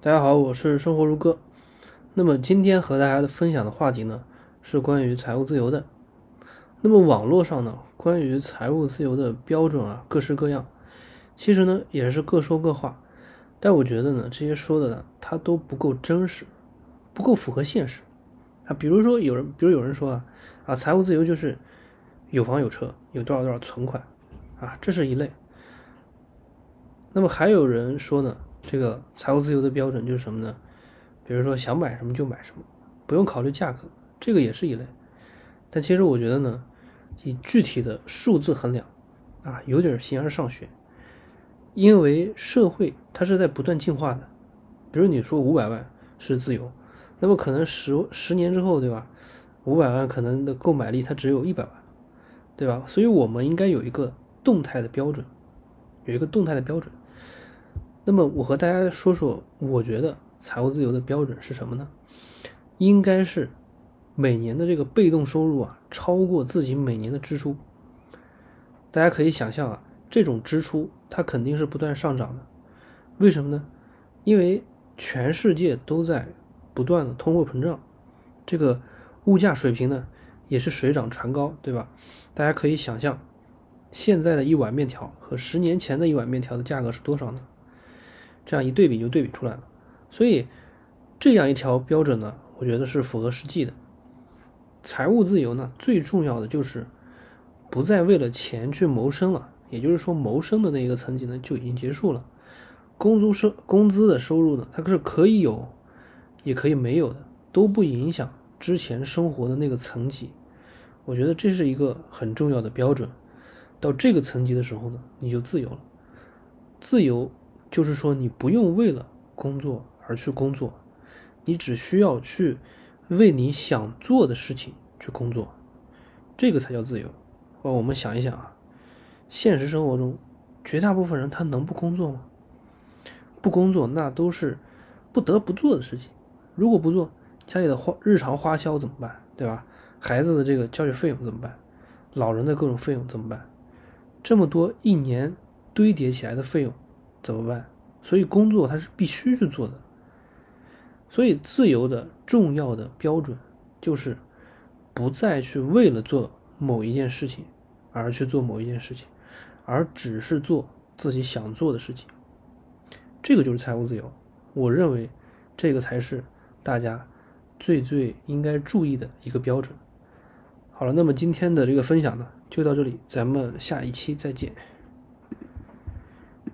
大家好，我是生活如歌。那么今天和大家的分享的话题呢，是关于财务自由的。那么网络上呢，关于财务自由的标准啊，各式各样，其实呢也是各说各话。但我觉得呢，这些说的呢，它都不够真实，不够符合现实啊。比如说有人，比如有人说啊，啊，财务自由就是有房有车，有多少多少存款啊，这是一类。那么还有人说呢？这个财务自由的标准就是什么呢？比如说想买什么就买什么，不用考虑价格，这个也是一类。但其实我觉得呢，以具体的数字衡量啊，有点形而上学。因为社会它是在不断进化的。比如你说五百万是自由，那么可能十十年之后，对吧？五百万可能的购买力它只有一百万，对吧？所以我们应该有一个动态的标准，有一个动态的标准。那么我和大家说说，我觉得财务自由的标准是什么呢？应该是每年的这个被动收入啊，超过自己每年的支出。大家可以想象啊，这种支出它肯定是不断上涨的。为什么呢？因为全世界都在不断的通货膨胀，这个物价水平呢也是水涨船高，对吧？大家可以想象，现在的一碗面条和十年前的一碗面条的价格是多少呢？这样一对比就对比出来了，所以这样一条标准呢，我觉得是符合实际的。财务自由呢，最重要的就是不再为了钱去谋生了，也就是说，谋生的那一个层级呢就已经结束了。工资收工资的收入呢，它是可以有，也可以没有的，都不影响之前生活的那个层级。我觉得这是一个很重要的标准。到这个层级的时候呢，你就自由了，自由。就是说，你不用为了工作而去工作，你只需要去为你想做的事情去工作，这个才叫自由。哦，我们想一想啊，现实生活中，绝大部分人他能不工作吗？不工作那都是不得不做的事情。如果不做，家里的花日常花销怎么办？对吧？孩子的这个教育费用怎么办？老人的各种费用怎么办？这么多一年堆叠起来的费用。怎么办？所以工作它是必须去做的。所以自由的重要的标准就是不再去为了做某一件事情而去做某一件事情，而只是做自己想做的事情。这个就是财务自由。我认为这个才是大家最最应该注意的一个标准。好了，那么今天的这个分享呢，就到这里，咱们下一期再见。